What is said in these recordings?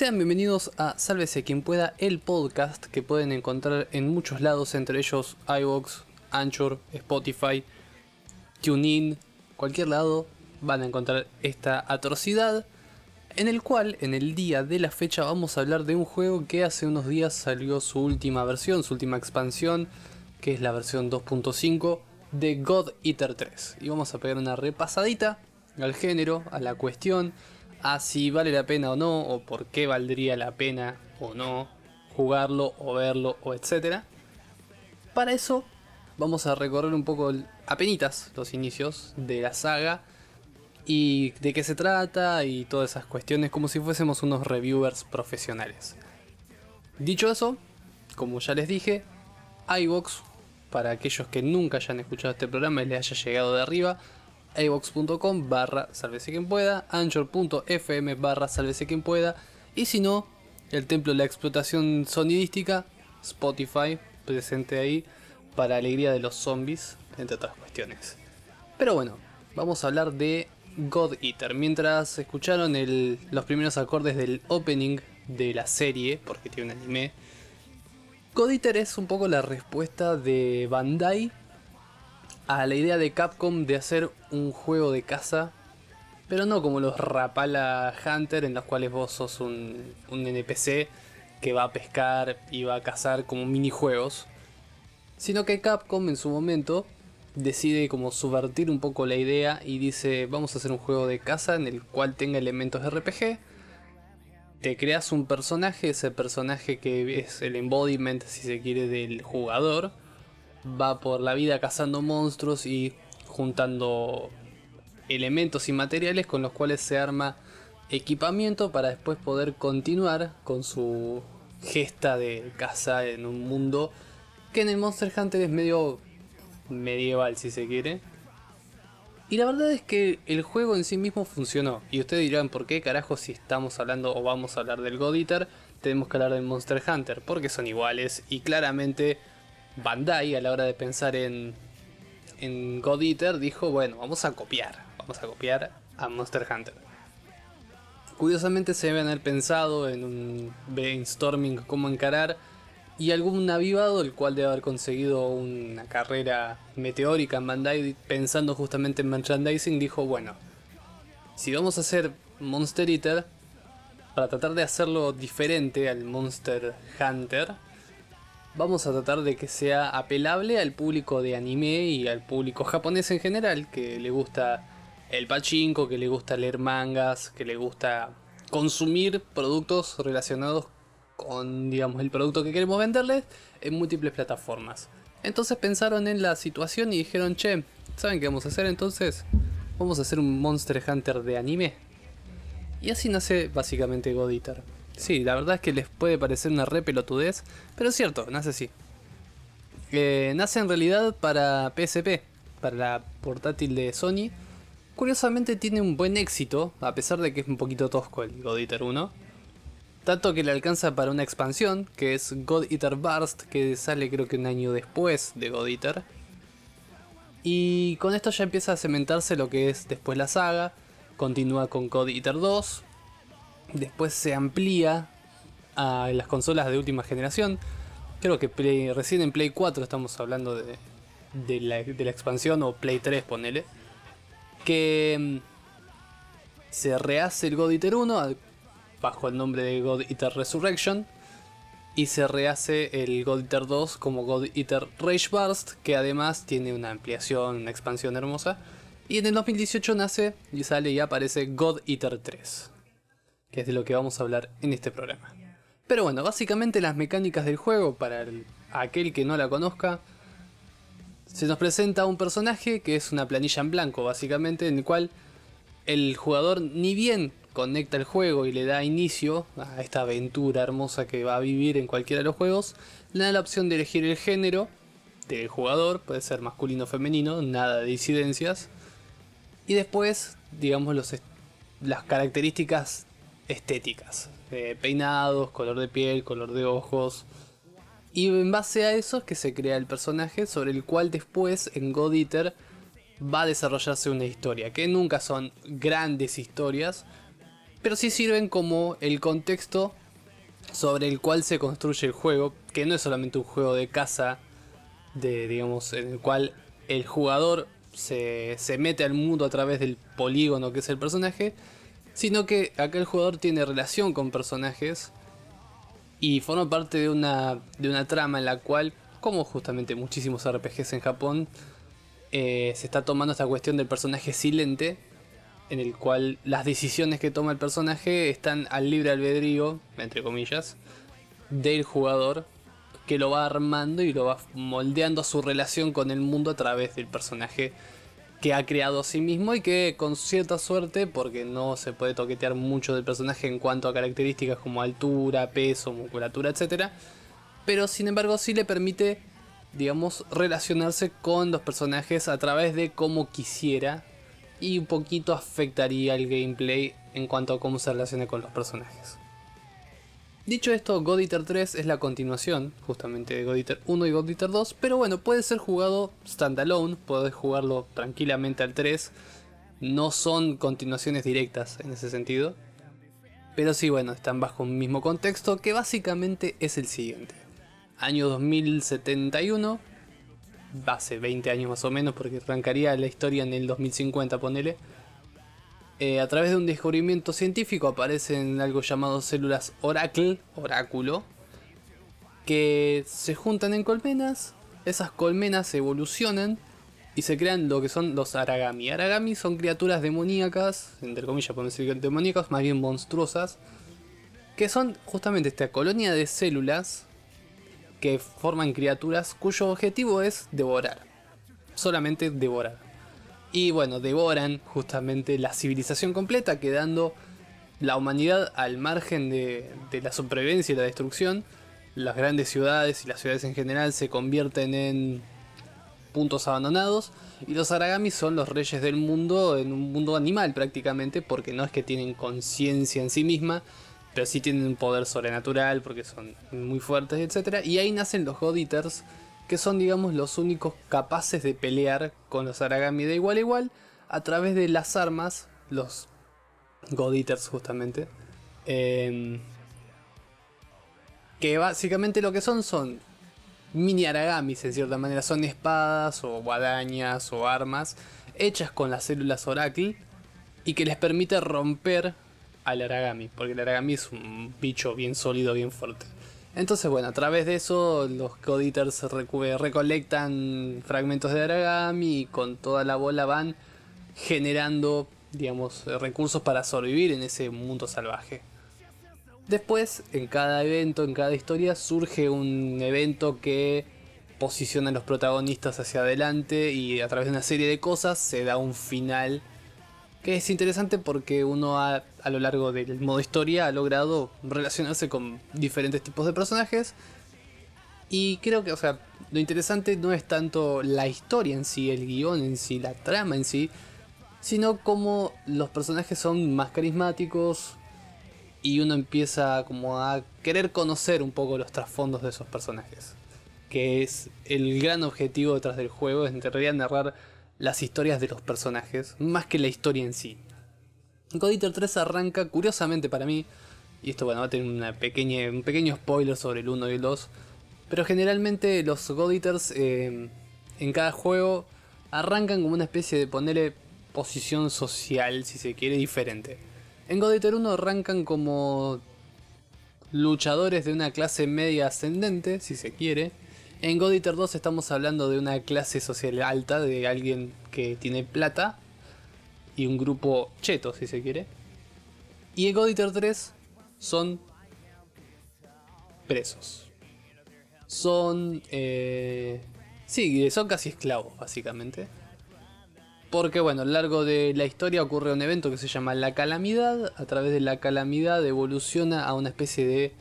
Sean bienvenidos a Sálvese quien pueda, el podcast que pueden encontrar en muchos lados, entre ellos iVoox, Anchor, Spotify, TuneIn, cualquier lado van a encontrar esta atrocidad, en el cual en el día de la fecha vamos a hablar de un juego que hace unos días salió su última versión, su última expansión, que es la versión 2.5 de God Eater 3. Y vamos a pegar una repasadita al género, a la cuestión, a si vale la pena o no, o por qué valdría la pena o no jugarlo o verlo o etcétera. Para eso vamos a recorrer un poco apenitas los inicios de la saga y de qué se trata y todas esas cuestiones como si fuésemos unos reviewers profesionales. Dicho eso, como ya les dije, iVox, para aquellos que nunca hayan escuchado este programa y les haya llegado de arriba, iVox.com barra sálvese quien pueda, anchor.fm barra sálvese quien pueda, y si no, el templo de la explotación sonidística, Spotify, presente ahí, para alegría de los zombies, entre otras cuestiones. Pero bueno, vamos a hablar de God Eater. Mientras escucharon los primeros acordes del opening de la serie, porque tiene un anime, God Eater es un poco la respuesta de Bandai a la idea de Capcom de hacer un juego de caza, pero no como los Rapala Hunter, en los cuales vos sos un, un NPC que va a pescar y va a cazar como minijuegos, sino que Capcom en su momento decide como subvertir un poco la idea y dice vamos a hacer un juego de caza en el cual tenga elementos de RPG. Te creas un personaje, ese personaje que es el embodiment, si se quiere, del jugador. Va por la vida cazando monstruos y juntando elementos y materiales con los cuales se arma equipamiento para después poder continuar con su gesta de caza en un mundo que en el Monster Hunter es medio medieval si se quiere. Y la verdad es que el juego en sí mismo funcionó. Y ustedes dirán, ¿por qué carajo si estamos hablando o vamos a hablar del God Eater, tenemos que hablar del Monster Hunter? Porque son iguales y claramente Bandai a la hora de pensar en, en God Eater dijo, bueno, vamos a copiar, vamos a copiar a Monster Hunter. Curiosamente se deben haber pensado en un brainstorming cómo encarar y algún avivado, el cual debe haber conseguido una carrera meteórica en Bandai, pensando justamente en merchandising, dijo, bueno, si vamos a hacer Monster Eater, para tratar de hacerlo diferente al Monster Hunter, vamos a tratar de que sea apelable al público de anime y al público japonés en general, que le gusta el pachinko, que le gusta leer mangas, que le gusta consumir productos relacionados con, digamos, el producto que queremos venderles en múltiples plataformas. Entonces pensaron en la situación y dijeron, che, ¿saben qué vamos a hacer entonces? Vamos a hacer un Monster Hunter de anime. Y así nace básicamente God Eater. Sí, la verdad es que les puede parecer una re pelotudez, pero es cierto, nace así. Eh, nace en realidad para PSP, para la portátil de Sony. Curiosamente tiene un buen éxito, a pesar de que es un poquito tosco el God Eater 1. Tanto que le alcanza para una expansión, que es God Eater Burst, que sale creo que un año después de God Eater. Y con esto ya empieza a cementarse lo que es después la saga. Continúa con God Eater 2. Después se amplía a las consolas de última generación. Creo que recién en Play 4 estamos hablando de, la, de la expansión, o Play 3, ponele. Que mm, se rehace el God Eater 1 bajo el nombre de God Eater Resurrection. Y se rehace el God Eater 2 como God Eater Rage Burst, que además tiene una ampliación, una expansión hermosa. Y en el 2018 nace y sale y aparece God Eater 3, que es de lo que vamos a hablar en este programa. Pero bueno, básicamente las mecánicas del juego, para aquel que no la conozca, se nos presenta un personaje que es una planilla en blanco, básicamente, en el cual el jugador ni bien conecta el juego y le da inicio a esta aventura hermosa que va a vivir en cualquiera de los juegos, le da la opción de elegir el género del jugador, puede ser masculino o femenino, nada de disidencias. Y después, digamos, los las características estéticas, peinados, color de piel, color de ojos. Y en base a eso es que se crea el personaje sobre el cual después en God Eater va a desarrollarse una historia, que nunca son grandes historias, pero sí sirven como el contexto sobre el cual se construye el juego, que no es solamente un juego de caza, de, digamos, en el cual el jugador se, se mete al mundo a través del polígono que es el personaje, sino que acá el jugador tiene relación con personajes y forma parte de una, de una trama en la cual, como justamente muchísimos RPGs en Japón, eh, se está tomando esta cuestión del personaje silente, en el cual las decisiones que toma el personaje están al libre albedrío, entre comillas, del jugador, que lo va armando y lo va moldeando su relación con el mundo a través del personaje que ha creado a sí mismo y que con cierta suerte, porque no se puede toquetear mucho del personaje en cuanto a características como altura, peso, musculatura, etc. Pero sin embargo sí le permite, digamos, relacionarse con los personajes a través de cómo quisiera y un poquito afectaría el gameplay en cuanto a cómo se relaciona con los personajes. Dicho esto, God Eater 3 es la continuación justamente de God Eater 1 y God Eater 2, pero bueno, puede ser jugado standalone, puedes jugarlo tranquilamente al 3, no son continuaciones directas en ese sentido, pero sí, bueno, están bajo un mismo contexto que básicamente es el siguiente. Año 2071, hace 20 años más o menos, porque arrancaría la historia en el 2050, ponele. Eh, a través de un descubrimiento científico aparecen algo llamado células Oracle, oráculo, que se juntan en colmenas, esas colmenas evolucionan y se crean lo que son los Aragami. Aragami son criaturas demoníacas, entre comillas podemos decir demoníacas, más bien monstruosas, que son justamente esta colonia de células que forman criaturas cuyo objetivo es devorar, solamente devorar. Y bueno, devoran justamente la civilización completa, quedando la humanidad al margen de, la supervivencia y la destrucción. Las grandes ciudades y las ciudades en general se convierten en puntos abandonados. Y los Aragami son los reyes del mundo, en un mundo animal prácticamente, porque no es que tienen conciencia en sí misma, pero sí tienen un poder sobrenatural, porque son muy fuertes, etc. Y ahí nacen los God Eaters, que son digamos los únicos capaces de pelear con los Aragami de igual a igual a través de las armas, los God justamente. Em, que básicamente lo que son son mini aragamis en cierta manera, son espadas o guadañas o armas hechas con las células Oracle y que les permite romper al aragami, porque el aragami es un bicho bien sólido, bien fuerte. Entonces, bueno, a través de eso los coditers recolectan fragmentos de Aragami y con toda la bola van generando, digamos, recursos para sobrevivir en ese mundo salvaje. Después, en cada evento, en cada historia, surge un evento que posiciona a los protagonistas hacia adelante y a través de una serie de cosas se da un final que es interesante porque uno a, a, lo largo del modo historia ha logrado relacionarse con diferentes tipos de personajes. Y creo que, o sea, lo interesante no es tanto la historia en sí, el guion en sí, la trama en sí, sino como los personajes son más carismáticos y uno empieza como a querer conocer un poco los trasfondos de esos personajes. Que es el gran objetivo detrás del juego, es en realidad narrar las historias de los personajes, más que la historia en sí. God 3 arranca, curiosamente para mí, y esto bueno, va a tener una pequeña, un pequeño spoiler sobre el 1 y el 2, pero generalmente los God eh, en cada juego arrancan como una especie de ponerle posición social, si se quiere, diferente. En God Eater 1 arrancan como luchadores de una clase media ascendente, si se quiere, en God Eater 2 estamos hablando de una clase social alta, de alguien que tiene plata y un grupo cheto, si se quiere. Y en God Eater 3 son presos. Son... Eh, sí, son casi esclavos, básicamente. Porque bueno, a lo largo de la historia ocurre un evento que se llama la calamidad. A través de la calamidad evoluciona a una especie de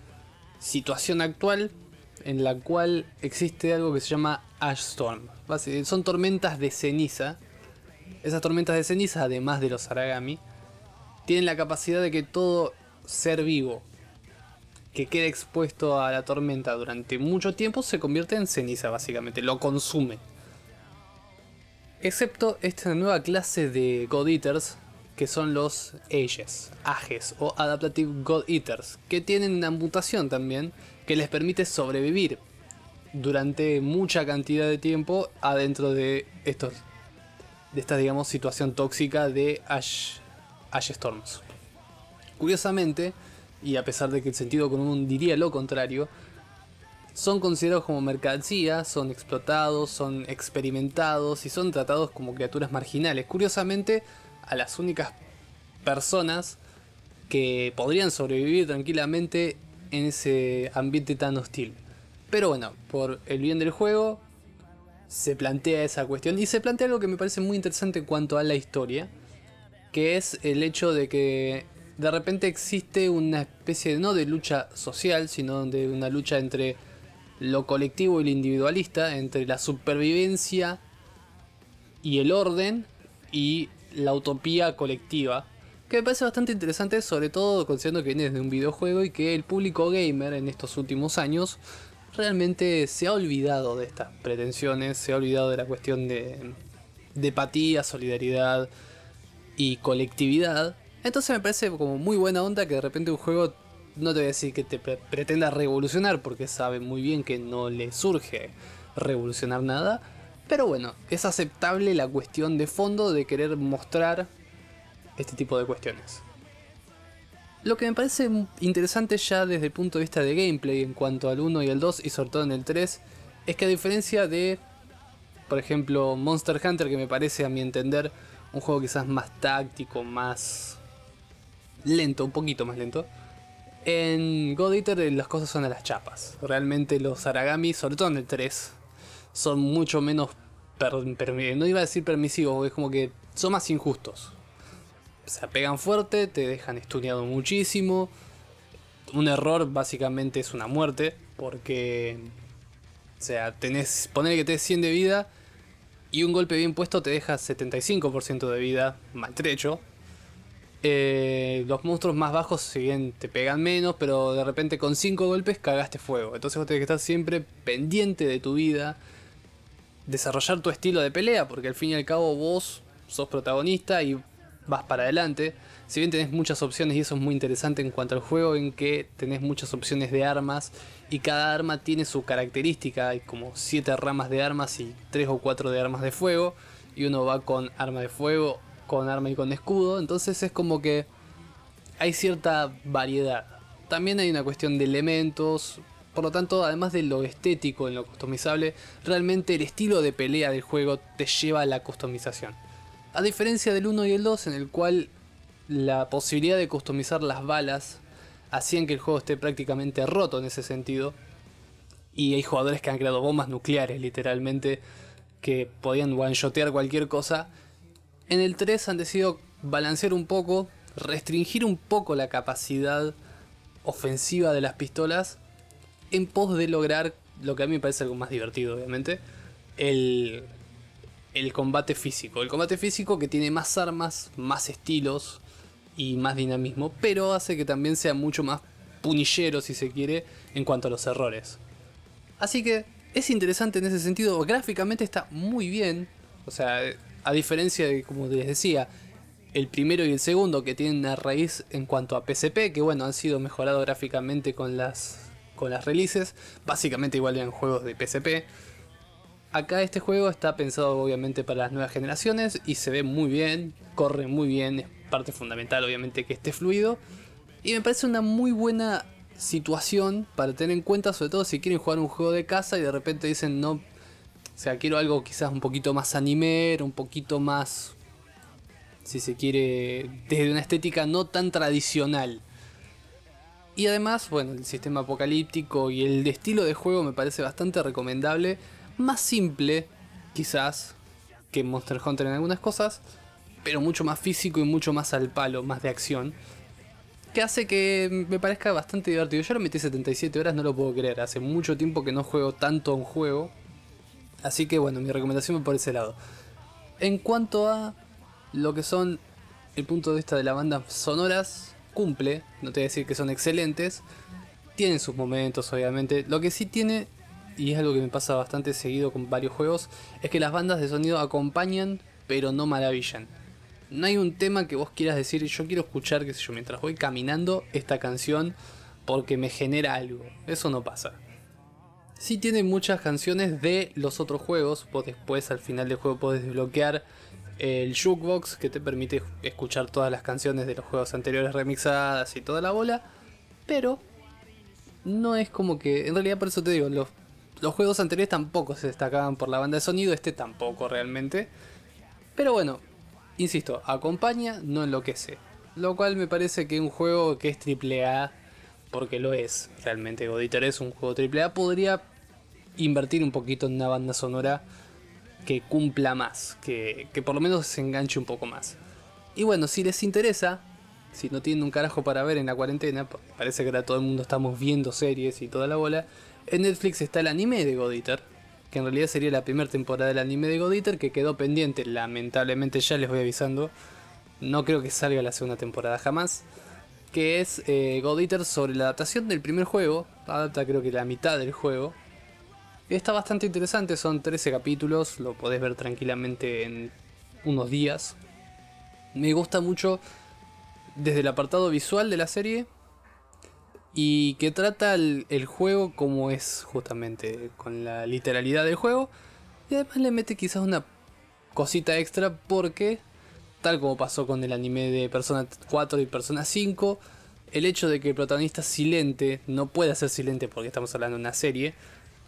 situación actual en la cual existe algo que se llama Ash Storm. Son tormentas de ceniza. Esas tormentas de ceniza, además de los Aragami, tienen la capacidad de que todo ser vivo que quede expuesto a la tormenta durante mucho tiempo se convierte en ceniza, básicamente, lo consume. Excepto esta nueva clase de God Eaters, que son los Ages, Ages o Adaptative God Eaters, que tienen una mutación también que les permite sobrevivir durante mucha cantidad de tiempo adentro de estos de esta digamos situación tóxica de Ash, Ash Storms. Curiosamente, y a pesar de que el sentido común diría lo contrario, son considerados como mercancía, son explotados, son experimentados y son tratados como criaturas marginales. Curiosamente, a las únicas personas que podrían sobrevivir tranquilamente en ese ambiente tan hostil. Pero bueno, por el bien del juego, se plantea esa cuestión y se plantea algo que me parece muy interesante en cuanto a la historia, que es el hecho de que de repente existe una especie no de lucha social, sino de una lucha entre lo colectivo y lo individualista, entre la supervivencia y el orden y la utopía colectiva. Que me parece bastante interesante, sobre todo considerando que viene de un videojuego y que el público gamer en estos últimos años realmente se ha olvidado de estas pretensiones, se ha olvidado de la cuestión de, de empatía, solidaridad y colectividad. Entonces me parece como muy buena onda que de repente un juego, no te voy a decir que te pretenda revolucionar, porque sabe muy bien que no le surge revolucionar nada, pero bueno, es aceptable la cuestión de fondo de querer mostrar este tipo de cuestiones. Lo que me parece interesante ya desde el punto de vista de gameplay en cuanto al 1 y al 2 y sobre todo en el 3 es que a diferencia de, por ejemplo, Monster Hunter que me parece a mi entender un juego quizás más táctico, más lento, un poquito más lento, en God Eater las cosas son a las chapas. Realmente los Aragami, sobre todo en el 3, son mucho menos, no iba a decir permisivos, es como que son más injustos se pegan fuerte, te dejan estudiado muchísimo. Un error básicamente es una muerte, porque, o sea, tenés, poner que tenés 100 de vida y un golpe bien puesto te deja 75% de vida maltrecho. Eh, los monstruos más bajos, si bien te pegan menos, pero de repente con 5 golpes cagaste fuego. Entonces vos tenés que estar siempre pendiente de tu vida, desarrollar tu estilo de pelea, porque al fin y al cabo vos sos protagonista y vas para adelante. Si bien tenés muchas opciones y eso es muy interesante en cuanto al juego, en que tenés muchas opciones de armas y cada arma tiene su característica. Hay como 7 ramas de armas y 3 o 4 de armas de fuego. Y uno va con arma de fuego, con arma y con escudo. Entonces es como que hay cierta variedad. También hay una cuestión de elementos. Por lo tanto, además de lo estético en lo customizable, realmente el estilo de pelea del juego te lleva a la customización. A diferencia del 1 y el 2, en el cual la posibilidad de customizar las balas hacían que el juego esté prácticamente roto en ese sentido. Y hay jugadores que han creado bombas nucleares, literalmente, que podían one-shotear cualquier cosa. En el 3 han decidido balancear un poco, restringir un poco la capacidad ofensiva de las pistolas en pos de lograr lo que a mí me parece algo más divertido, obviamente, el el combate físico. El combate físico que tiene más armas, más estilos y más dinamismo, pero hace que también sea mucho más punillero, si se quiere, en cuanto a los errores. Así que es interesante en ese sentido, gráficamente está muy bien, o sea, a diferencia de, como les decía, el primero y el segundo que tienen una raíz en cuanto a PSP, que bueno, han sido mejorados gráficamente con las, con las releases, básicamente igual en juegos de PSP acá este juego está pensado obviamente para las nuevas generaciones y se ve muy bien, corre muy bien, es parte fundamental obviamente que esté fluido. Y me parece una muy buena situación para tener en cuenta, sobre todo si quieren jugar un juego de casa y de repente dicen no, o sea, quiero algo quizás un poquito más anime, un poquito más, si se quiere, desde una estética no tan tradicional. Y además, bueno, el sistema apocalíptico y el estilo de juego me parece bastante recomendable más simple, quizás, que Monster Hunter en algunas cosas, pero mucho más físico y mucho más al palo, más de acción. Que hace que me parezca bastante divertido. Yo lo metí 77 horas, no lo puedo creer. Hace mucho tiempo que no juego tanto un juego. Así que bueno, mi recomendación va por ese lado. En cuanto a lo que son el punto de vista de la banda sonoras, cumple. No te voy a decir que son excelentes. Tienen sus momentos, obviamente. Lo que sí tiene y es algo que me pasa bastante seguido con varios juegos, es que las bandas de sonido acompañan pero no maravillan. No hay un tema que vos quieras decir, yo quiero escuchar, qué sé yo, mientras voy caminando esta canción porque me genera algo. Eso no pasa. Sí tiene muchas canciones de los otros juegos, vos después al final del juego podés desbloquear el jukebox que te permite escuchar todas las canciones de los juegos anteriores remixadas y toda la bola, pero no es como que, en realidad por eso te digo, los, los juegos anteriores tampoco se destacaban por la banda de sonido, este tampoco realmente, pero bueno, insisto, acompaña, no enloquece, lo cual me parece que un juego que es triple A porque lo es, realmente God es un juego triple A, podría invertir un poquito en una banda sonora que cumpla más, que, que por lo menos se enganche un poco más. Y bueno, si les interesa, si no tienen un carajo para ver en la cuarentena, parece que ahora todo el mundo estamos viendo series y toda la bola, en Netflix está el anime de God que en realidad sería la primera temporada del anime de God que quedó pendiente, lamentablemente ya les voy avisando, no creo que salga la segunda temporada jamás, que es eh, God sobre la adaptación del primer juego, adapta creo que la mitad del juego, Está bastante interesante, son 13 capítulos, lo podés ver tranquilamente en unos días. Me gusta mucho desde el apartado visual de la serie y que trata el, juego como es justamente, con la literalidad del juego. Y además le mete quizás una cosita extra porque, tal como pasó con el anime de Persona 4 y Persona 5, el hecho de que el protagonista silente no pueda ser silente porque estamos hablando de una serie,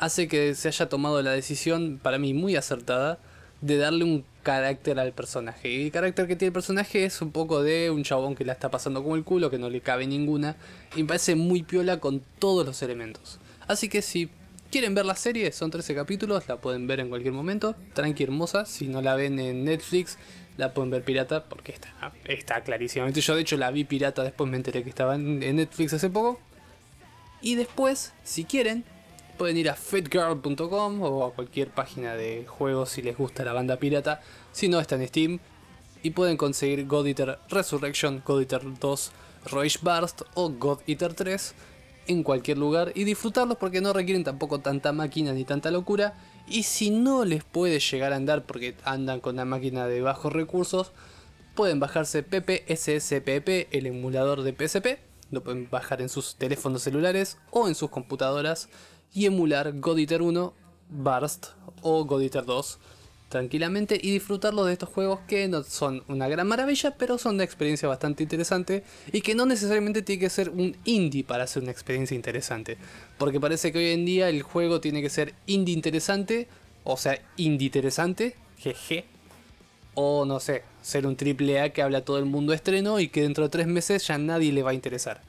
hace que se haya tomado la decisión, para mí muy acertada, de darle un carácter al personaje. Y el carácter que tiene el personaje es un poco de un chabón que la está pasando como el culo, que no le cabe ninguna, y me parece muy piola con todos los elementos. Así que si quieren ver la serie, son 13 capítulos, la pueden ver en cualquier momento, tranqui hermosa, si no la ven en Netflix, la pueden ver pirata, porque está, está clarísimamente. Yo de hecho la vi pirata, después me enteré que estaba en Netflix hace poco. Y después, si quieren, pueden ir a fitgirl.com o a cualquier página de juegos si les gusta la banda pirata, si no está en Steam, y pueden conseguir God Eater Resurrection, God Eater 2 Rage Burst o God Eater 3 en cualquier lugar y disfrutarlos porque no requieren tampoco tanta máquina ni tanta locura. Y si no les puede llegar a andar porque andan con una máquina de bajos recursos, pueden bajarse PPSSPP, el emulador de PSP. Lo pueden bajar en sus teléfonos celulares o en sus computadoras y emular God 1, Burst o God 2 tranquilamente y disfrutarlo de estos juegos que no son una gran maravilla, pero son una experiencia bastante interesante y que no necesariamente tiene que ser un indie para hacer una experiencia interesante. Porque parece que hoy en día el juego tiene que ser indie interesante, o sea, indie interesante, jeje, o no sé, ser un triple A que habla todo el mundo estreno y que dentro de tres meses ya nadie le va a interesar.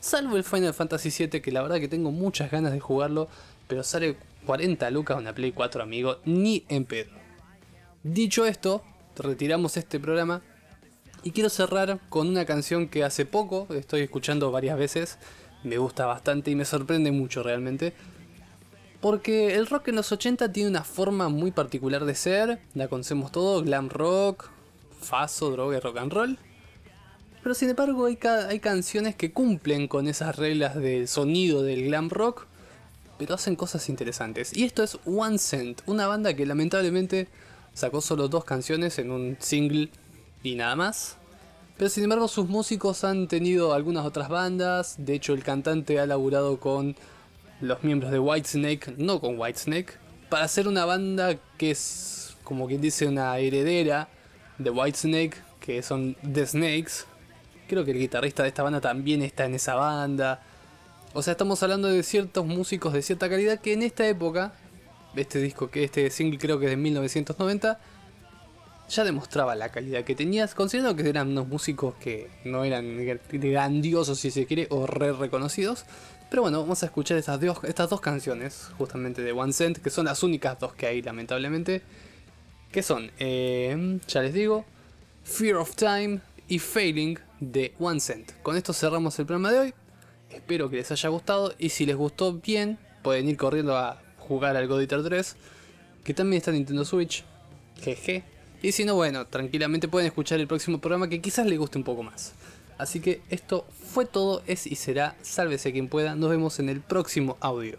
Salvo el Final Fantasy VII, que la verdad que tengo muchas ganas de jugarlo, pero sale 40 lucas una Play 4, amigo, ni en pedo. Dicho esto, retiramos este programa y quiero cerrar con una canción que hace poco estoy escuchando varias veces, me gusta bastante y me sorprende mucho realmente. Porque el rock en los 80 tiene una forma muy particular de ser, la conocemos todo, glam rock, faso, droga y rock and roll. Pero sin embargo hay, hay canciones que cumplen con esas reglas del sonido del glam rock, pero hacen cosas interesantes. Y esto es One Cent, una banda que lamentablemente sacó solo dos canciones en un single y nada más. Pero sin embargo sus músicos han tenido algunas otras bandas, de hecho el cantante ha laburado con los miembros de Whitesnake, no con Whitesnake, para hacer una banda que es como quien dice una heredera de Whitesnake, que son The Snakes, Creo que el guitarrista de esta banda también está en esa banda. O sea, estamos hablando de ciertos músicos de cierta calidad que en esta época, este disco, que este single creo que es de 1990, ya demostraba la calidad que tenías, considerando que eran unos músicos que no eran grandiosos, si se quiere, o re reconocidos. Pero bueno, vamos a escuchar estas dos, estas dos canciones, justamente de One Cent, que son las únicas dos que hay, lamentablemente. Que son, eh, ya les digo, Fear of Time y Failing de One Cent. Con esto cerramos el programa de hoy. Espero que les haya gustado y si les gustó bien, pueden ir corriendo a jugar al God 3, que también está en Nintendo Switch. Jeje. Y si no, bueno, tranquilamente pueden escuchar el próximo programa que quizás les guste un poco más. Así que esto fue todo, es y será. Sálvese quien pueda. Nos vemos en el próximo audio.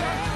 Jackson.